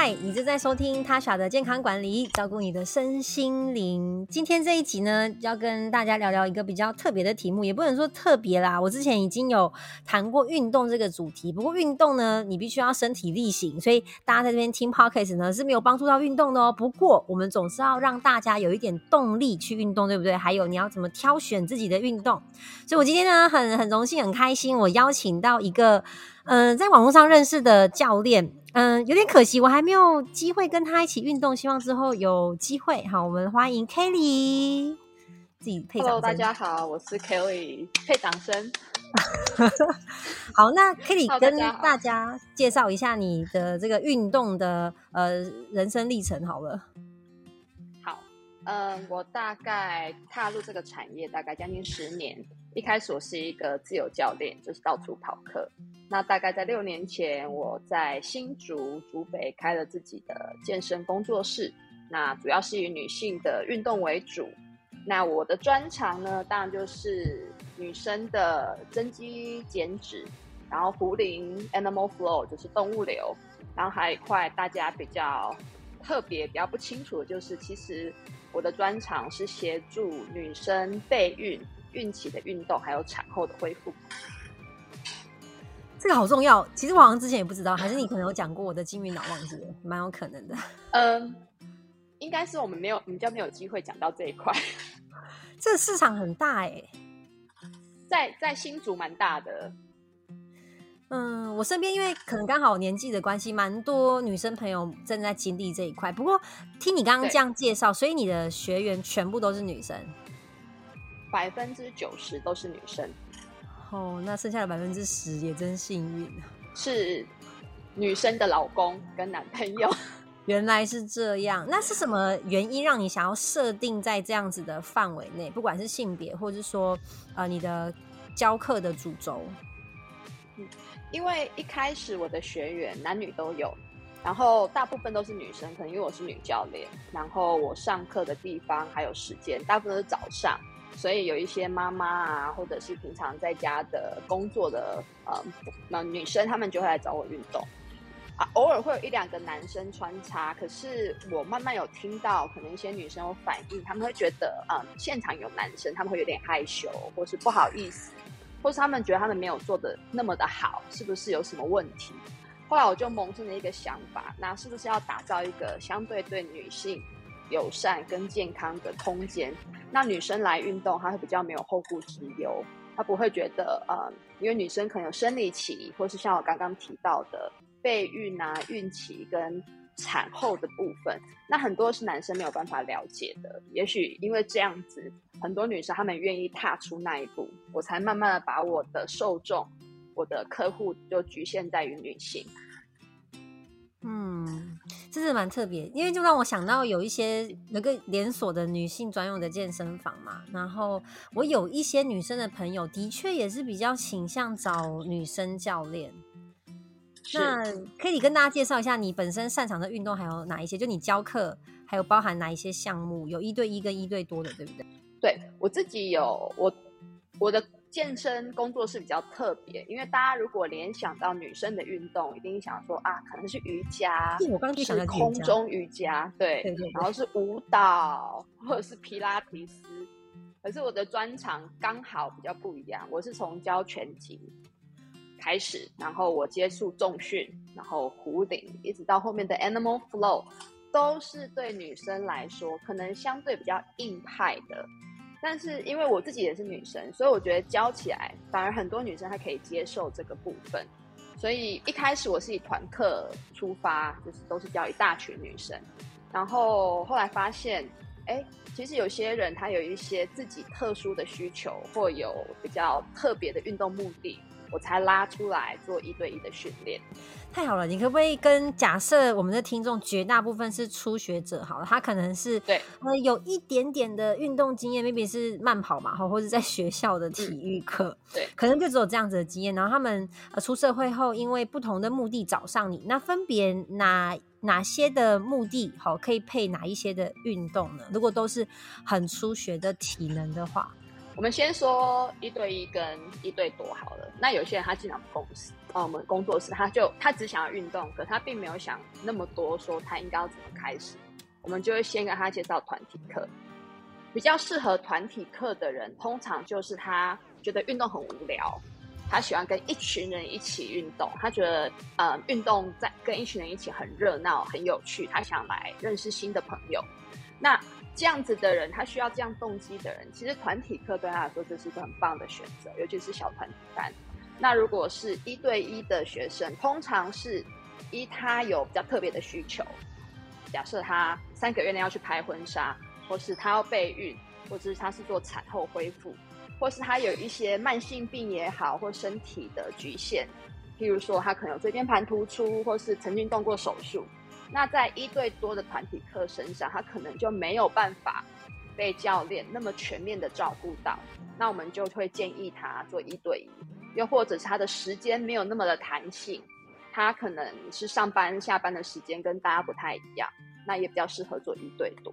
嗨，你正在收听他傻的健康管理，照顾你的身心灵。今天这一集呢，要跟大家聊聊一个比较特别的题目，也不能说特别啦。我之前已经有谈过运动这个主题，不过运动呢，你必须要身体力行，所以大家在这边听 podcast 呢是没有帮助到运动的哦。不过我们总是要让大家有一点动力去运动，对不对？还有你要怎么挑选自己的运动？所以我今天呢，很很荣幸，很开心，我邀请到一个嗯，在网络上认识的教练。嗯，有点可惜，我还没有机会跟他一起运动。希望之后有机会。好，我们欢迎 Kelly，自己配掌声。大家好，我是 Kelly，配掌声。好，那 Kelly 跟大家介绍一下你的这个运动的呃人生历程好了。好，嗯，我大概踏入这个产业大概将近十年。一开始我是一个自由教练，就是到处跑课。那大概在六年前，我在新竹竹北开了自己的健身工作室。那主要是以女性的运动为主。那我的专长呢，当然就是女生的增肌减脂，然后壶铃 Animal Flow 就是动物流，然后还有一块大家比较特别、比较不清楚的就是，其实我的专长是协助女生备孕、孕期的运动，还有产后的恢复。这个好重要，其实我好像之前也不知道，还是你可能有讲过我的金鱼脑忘记了，蛮有可能的。嗯，应该是我们没有，比较没有机会讲到这一块。这个市场很大哎，在在新竹蛮大的。嗯，我身边因为可能刚好年纪的关系，蛮多女生朋友正在经历这一块。不过听你刚刚这样介绍，所以你的学员全部都是女生，百分之九十都是女生。哦，那剩下的百分之十也真幸运，是女生的老公跟男朋友。原来是这样，那是什么原因让你想要设定在这样子的范围内？不管是性别，或者是说呃你的教课的主轴。嗯，因为一开始我的学员男女都有，然后大部分都是女生，可能因为我是女教练，然后我上课的地方还有时间，大部分都是早上。所以有一些妈妈啊，或者是平常在家的工作的呃那女生，她们就会来找我运动啊。偶尔会有一两个男生穿插，可是我慢慢有听到，可能一些女生有反应，他们会觉得嗯，现场有男生，他们会有点害羞，或是不好意思，或是他们觉得他们没有做的那么的好，是不是有什么问题？后来我就萌生了一个想法，那是不是要打造一个相对对女性？友善跟健康的空间，那女生来运动，她会比较没有后顾之忧，她不会觉得，呃，因为女生可能有生理期，或是像我刚刚提到的备孕啊、孕期跟产后的部分，那很多是男生没有办法了解的。也许因为这样子，很多女生她们愿意踏出那一步，我才慢慢的把我的受众、我的客户就局限在于女性。嗯，这是蛮特别，因为就让我想到有一些那个连锁的女性专用的健身房嘛。然后我有一些女生的朋友，的确也是比较倾向找女生教练。那可以跟大家介绍一下你本身擅长的运动还有哪一些？就你教课还有包含哪一些项目？有一对一跟一对多的，对不对？对我自己有我我的。健身工作室比较特别，因为大家如果联想到女生的运动，一定想说啊，可能是瑜伽，我刚是空中瑜伽，对，然后是舞蹈或者是皮拉提斯。可是我的专长刚好比较不一样，我是从教拳击开始，然后我接触重训，然后壶顶，一直到后面的 Animal Flow，都是对女生来说可能相对比较硬派的。但是因为我自己也是女生，所以我觉得教起来反而很多女生她可以接受这个部分。所以一开始我是以团课出发，就是都是教一大群女生。然后后来发现，哎，其实有些人他有一些自己特殊的需求，或有比较特别的运动目的。我才拉出来做一对一的训练，太好了！你可不可以跟假设我们的听众绝大部分是初学者，好了，他可能是对呃有一点点的运动经验，maybe 是慢跑嘛，或或者在学校的体育课，对，可能就只有这样子的经验。然后他们呃出社会后，因为不同的目的找上你，那分别哪哪些的目的好可以配哪一些的运动呢？如果都是很初学的体能的话。我们先说一对一跟一对多好了。那有些人他进来公司，呃，我们工作室，他就他只想要运动，可他并没有想那么多，说他应该要怎么开始。我们就会先跟他介绍团体课，比较适合团体课的人，通常就是他觉得运动很无聊，他喜欢跟一群人一起运动，他觉得呃运动在跟一群人一起很热闹、很有趣，他想来认识新的朋友。那这样子的人，他需要这样动机的人，其实团体课对他来说就是一个很棒的选择，尤其是小团体班。那如果是一对一的学生，通常是一他有比较特别的需求。假设他三个月内要去拍婚纱，或是他要备孕，或者是他是做产后恢复，或是他有一些慢性病也好，或身体的局限，譬如说他可能有椎间盘突出，或是曾经动过手术，那在一对多的团体课身上，他可能就没有办法被教练那么全面的照顾到，那我们就会建议他做一对一，又或者是他的时间没有那么的弹性。他可能是上班下班的时间跟大家不太一样，那也比较适合做一对多。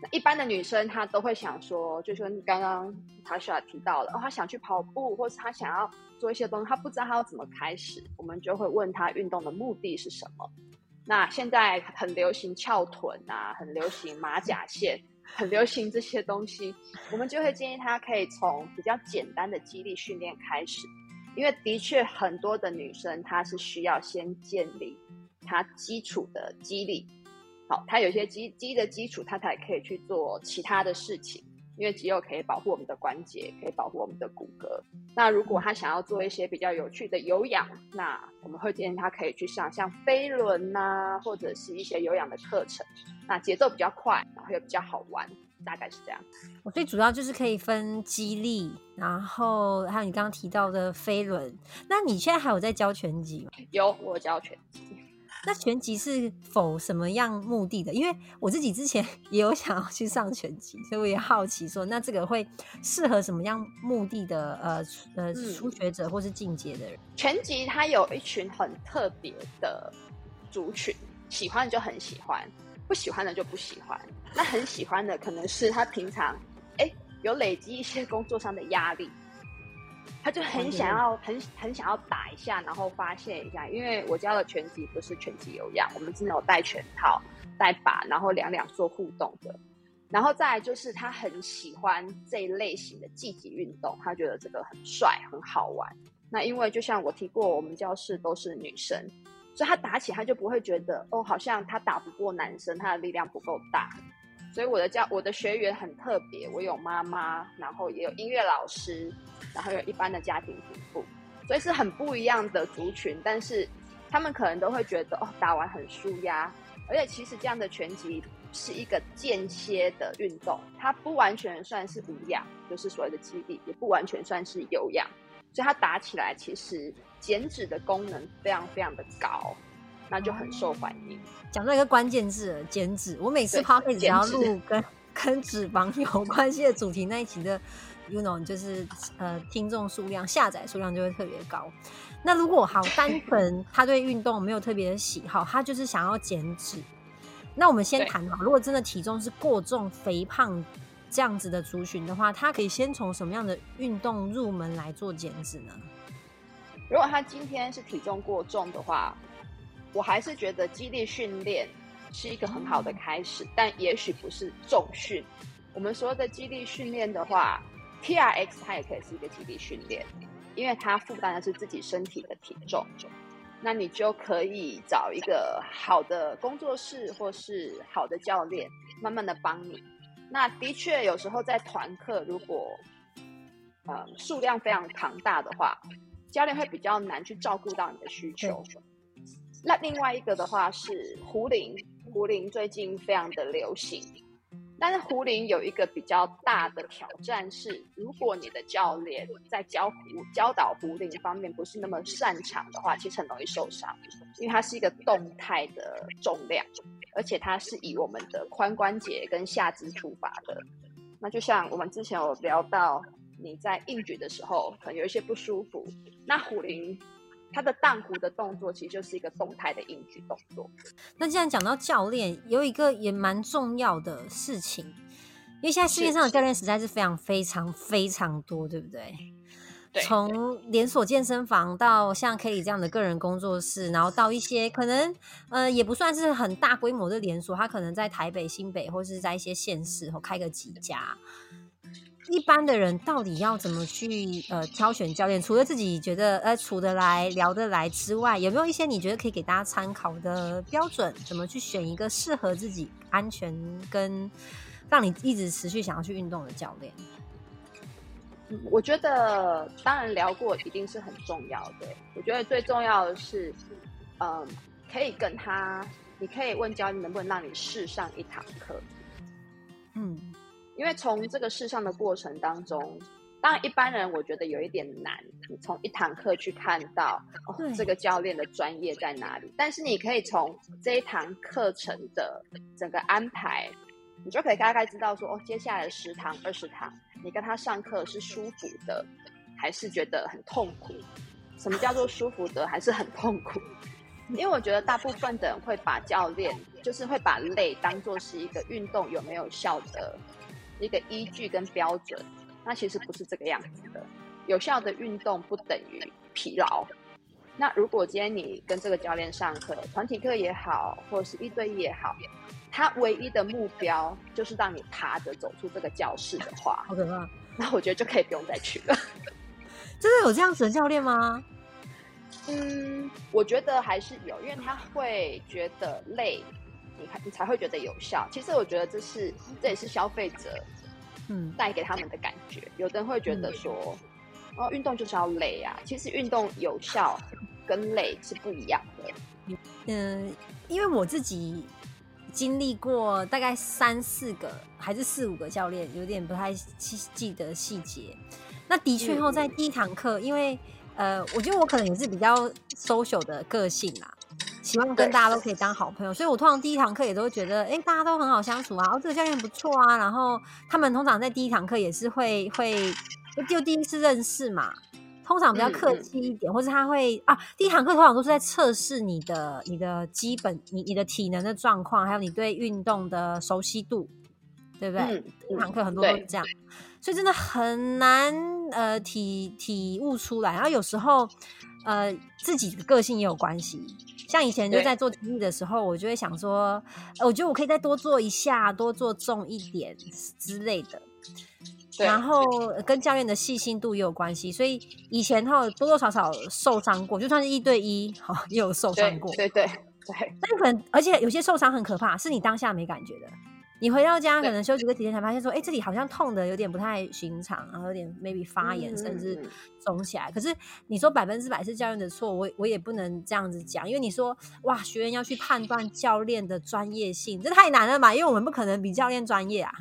那一般的女生她都会想说，就说你刚刚塔莎提到了，哦，她想去跑步，或是她想要做一些东西，她不知道她要怎么开始，我们就会问她运动的目的是什么。那现在很流行翘臀啊，很流行马甲线，很流行这些东西，我们就会建议她可以从比较简单的肌力训练开始。因为的确很多的女生，她是需要先建立她基础的肌力，好，她有些肌肌的基础，她才可以去做其他的事情。因为肌肉可以保护我们的关节，可以保护我们的骨骼。那如果他想要做一些比较有趣的有氧，那我们会建议他可以去上像飞轮呐，或者是一些有氧的课程。那节奏比较快，然后又比较好玩。大概是这样，我最主要就是可以分激励，然后还有你刚刚提到的飞轮。那你现在还有在教拳击吗？有，我教拳击。那拳击是否什么样目的的？因为我自己之前 也有想要去上拳击，所以我也好奇说，那这个会适合什么样目的的？呃呃，初学者或是进阶的人？拳击它有一群很特别的族群，喜欢就很喜欢。不喜欢的就不喜欢，那很喜欢的可能是他平常哎有累积一些工作上的压力，他就很想要很很想要打一下，然后发泄一下。因为我教的拳击不是拳击有氧，我们真的有带拳套、带把，然后两两做互动的。然后再就是他很喜欢这一类型的积极运动，他觉得这个很帅很好玩。那因为就像我提过，我们教室都是女生。所以他打起他就不会觉得哦，好像他打不过男生，他的力量不够大。所以我的教我的学员很特别，我有妈妈，然后也有音乐老师，然后有一般的家庭主妇，所以是很不一样的族群。但是他们可能都会觉得哦，打完很舒压，而且其实这样的拳击是一个间歇的运动，它不完全算是无氧，就是所谓的肌力，也不完全算是有氧，所以它打起来其实。减脂的功能非常非常的高，那就很受欢迎。讲到一个关键字，减脂。我每次 p o d 只要录跟跟脂肪有关系的主题那一期的，you know，就是呃听众数量、下载数量就会特别高。那如果好单纯 他对运动没有特别的喜好，他就是想要减脂，那我们先谈好。如果真的体重是过重、肥胖这样子的族群的话，他可以先从什么样的运动入门来做减脂呢？如果他今天是体重过重的话，我还是觉得激励训练是一个很好的开始，但也许不是重训。我们说的激励训练的话，T R X 它也可以是一个激励训练，因为它负担的是自己身体的体重。那你就可以找一个好的工作室或是好的教练，慢慢的帮你。那的确有时候在团课，如果呃数量非常庞大的话。教练会比较难去照顾到你的需求。那另外一个的话是壶铃，壶铃最近非常的流行，但是壶铃有一个比较大的挑战是，如果你的教练在教壶教导壶铃方面不是那么擅长的话，其实很容易受伤，因为它是一个动态的重量，而且它是以我们的髋关节跟下肢出发的。那就像我们之前有聊到。你在硬举的时候，可能有一些不舒服。那虎铃它的荡弧的动作，其实就是一个动态的硬举动作。那既然讲到教练，有一个也蛮重要的事情，因为现在市面上的教练实在是非常非常非常多，对不对？对，从连锁健身房到像 Kelly 这样的个人工作室，然后到一些可能呃也不算是很大规模的连锁，它可能在台北、新北或是在一些县市后开个几家。一般的人到底要怎么去呃挑选教练？除了自己觉得呃处得来、聊得来之外，有没有一些你觉得可以给大家参考的标准？怎么去选一个适合自己、安全跟让你一直持续想要去运动的教练？嗯，我觉得当然聊过一定是很重要的。我觉得最重要的是，嗯，可以跟他，你可以问教练能不能让你试上一堂课。嗯。因为从这个试上的过程当中，当然一般人我觉得有一点难，你从一堂课去看到哦这个教练的专业在哪里，但是你可以从这一堂课程的整个安排，你就可以大概知道说哦接下来十堂二十堂，你跟他上课是舒服的，还是觉得很痛苦？什么叫做舒服的，还是很痛苦？因为我觉得大部分的人会把教练就是会把累当做是一个运动有没有效的。一个依据跟标准，那其实不是这个样子的。有效的运动不等于疲劳。那如果今天你跟这个教练上课，团体课也好，或者是一对一也好，他唯一的目标就是让你爬着走出这个教室的话，好可怕。那我觉得就可以不用再去了。真的有这样子的教练吗？嗯，我觉得还是有，因为他会觉得累。你你才会觉得有效。其实我觉得这是这也是消费者嗯带给他们的感觉。有的人会觉得说，哦，运动就是要累啊。其实运动有效跟累是不一样的。嗯，因为我自己经历过大概三四个还是四五个教练，有点不太记记得细节。那的确后在第一堂课，因为呃，我觉得我可能也是比较 social 的个性啦。希望跟大家都可以当好朋友，所以我通常第一堂课也都会觉得，哎，大家都很好相处啊，哦，这个教练不错啊。然后他们通常在第一堂课也是会会就第一次认识嘛，通常比较客气一点，或是他会啊，第一堂课通常都是在测试你的你的基本你你的体能的状况，还有你对运动的熟悉度，对不对？第一堂课很多都是这样，所以真的很难呃体体悟出来。然后有时候呃自己的个性也有关系。像以前就在做体育的时候，我就会想说，我觉得我可以再多做一下，多做重一点之类的。然后跟教练的细心度也有关系，所以以前他多多少少受伤过，就算是一对一，好也有受伤过。对对对，但可能而且有些受伤很可怕，是你当下没感觉的。你回到家可能休息个几天才发现说，哎，这里好像痛的有点不太寻常，然后有点 maybe 发炎，甚至肿起来。可是你说百分之百是教练的错，我我也不能这样子讲，因为你说哇，学员要去判断教练的专业性，这太难了嘛，因为我们不可能比教练专业啊。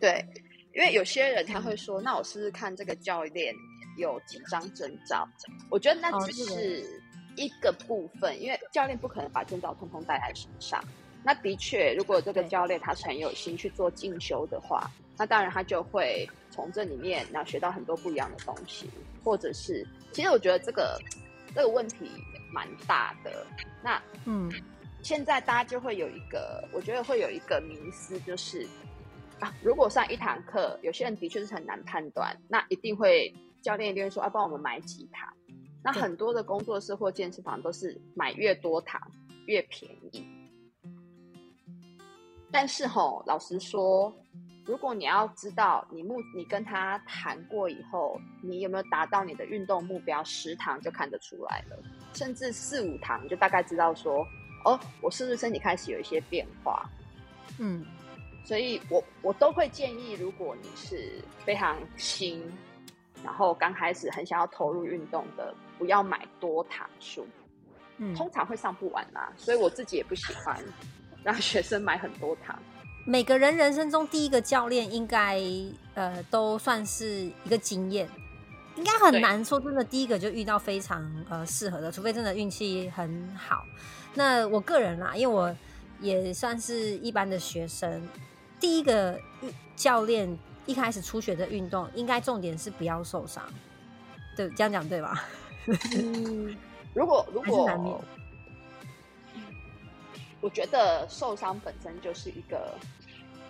对，因为有些人他会说，那我试试看这个教练有几张证照，我觉得那只是一个部分，因为教练不可能把证照通通带在身上。那的确，如果这个教练他是很有心去做进修的话，那当然他就会从这里面然后学到很多不一样的东西，或者是，其实我觉得这个这个问题蛮大的。那嗯，现在大家就会有一个，我觉得会有一个迷思，就是啊，如果上一堂课，有些人的确是很难判断，那一定会教练一定会说，啊，帮我们买几堂。那很多的工作室或健身房都是买越多堂越便宜。但是吼，老实说，如果你要知道你目你跟他谈过以后，你有没有达到你的运动目标，十堂就看得出来了，甚至四五堂就大概知道说，哦，我是不是身体开始有一些变化？嗯，所以我我都会建议，如果你是非常新，然后刚开始很想要投入运动的，不要买多堂数，嗯，通常会上不完啦，所以我自己也不喜欢。让学生买很多糖。每个人人生中第一个教练应该呃都算是一个经验，应该很难说真的第一个就遇到非常呃适合的，除非真的运气很好。那我个人啦，因为我也算是一般的学生，第一个教练一开始初学的运动，应该重点是不要受伤，对，这样讲对吧？嗯，如果如果。我觉得受伤本身就是一个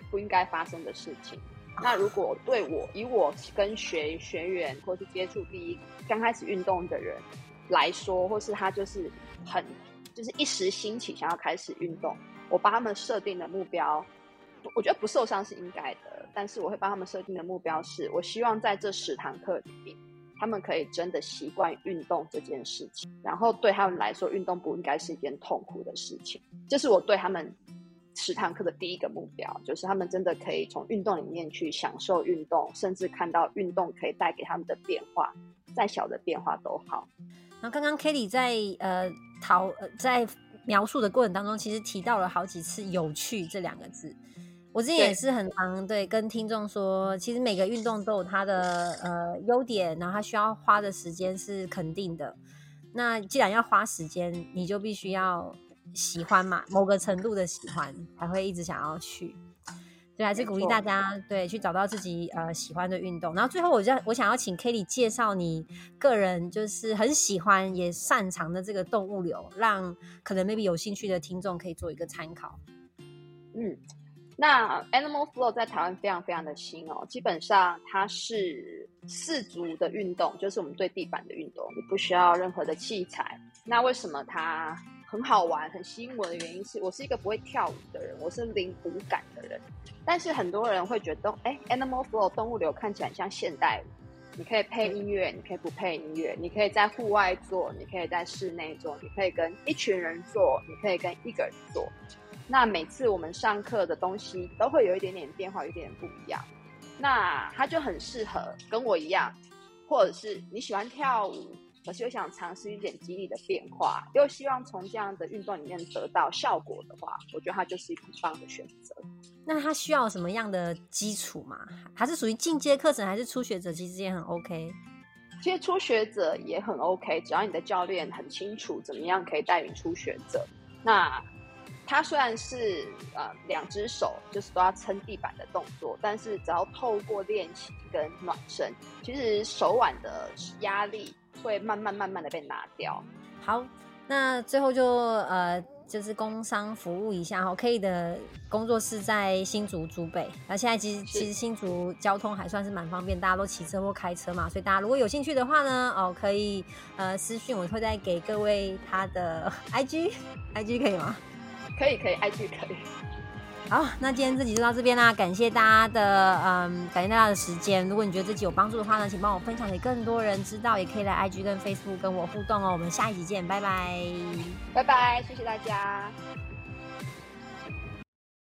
不应该发生的事情。那如果对我以我跟学学员或是接触第一刚开始运动的人来说，或是他就是很就是一时兴起想要开始运动，我帮他们设定的目标，我觉得不受伤是应该的，但是我会帮他们设定的目标是，我希望在这十堂课里面，他们可以真的习惯运动这件事情，然后对他们来说，运动不应该是一件痛苦的事情，这是我对他们。十堂课的第一个目标，就是他们真的可以从运动里面去享受运动，甚至看到运动可以带给他们的变化，再小的变化都好。然后刚刚 Kelly 在呃讨呃在描述的过程当中，其实提到了好几次“有趣”这两个字。我之前也是很常对跟听众说，其实每个运动都有它的呃优点，然后它需要花的时间是肯定的。那既然要花时间，你就必须要。喜欢嘛，某个程度的喜欢才会一直想要去，对，还是鼓励大家对去找到自己呃喜欢的运动。然后最后，我就我想要请 Kelly 介绍你个人就是很喜欢也擅长的这个动物流，让可能 maybe 有兴趣的听众可以做一个参考。嗯，那 Animal Flow 在台湾非常非常的新哦，基本上它是四足的运动，就是我们对地板的运动，你不需要任何的器材。那为什么它？很好玩，很吸引我的原因是我是一个不会跳舞的人，我是零舞感的人。但是很多人会觉得，哎，Animal Flow 动物流看起来像现代舞，你可以配音乐，你可以不配音乐，你可以在户外做，你可以在室内做，你可以跟一群人做，你可以跟一个人做。那每次我们上课的东西都会有一点点变化，有一点点不一样。那它就很适合跟我一样，或者是你喜欢跳舞。可是又想尝试一点激励的变化，又希望从这样的运动里面得到效果的话，我觉得它就是一个很棒的选择。那它需要什么样的基础吗？还是属于进阶课程，还是初学者其实也很 OK？其实初学者也很 OK，只要你的教练很清楚怎么样可以带领初学者。那它虽然是呃两只手就是都要撑地板的动作，但是只要透过练习跟暖身，其实手腕的压力。会慢慢慢慢的被拿掉。好，那最后就呃，就是工商服务一下哈。K 的工作室在新竹竹北，那现在其实其实新竹交通还算是蛮方便，大家都骑车或开车嘛，所以大家如果有兴趣的话呢，哦，可以呃私讯，我会再给各位他的 IG，IG 可以吗？可以可以，IG 可以。好，那今天这集就到这边啦，感谢大家的嗯，感谢大家的时间。如果你觉得这集有帮助的话呢，请帮我分享给更多人知道，也可以来 IG 跟 Facebook 跟我互动哦。我们下一集见，拜拜，拜拜，谢谢大家。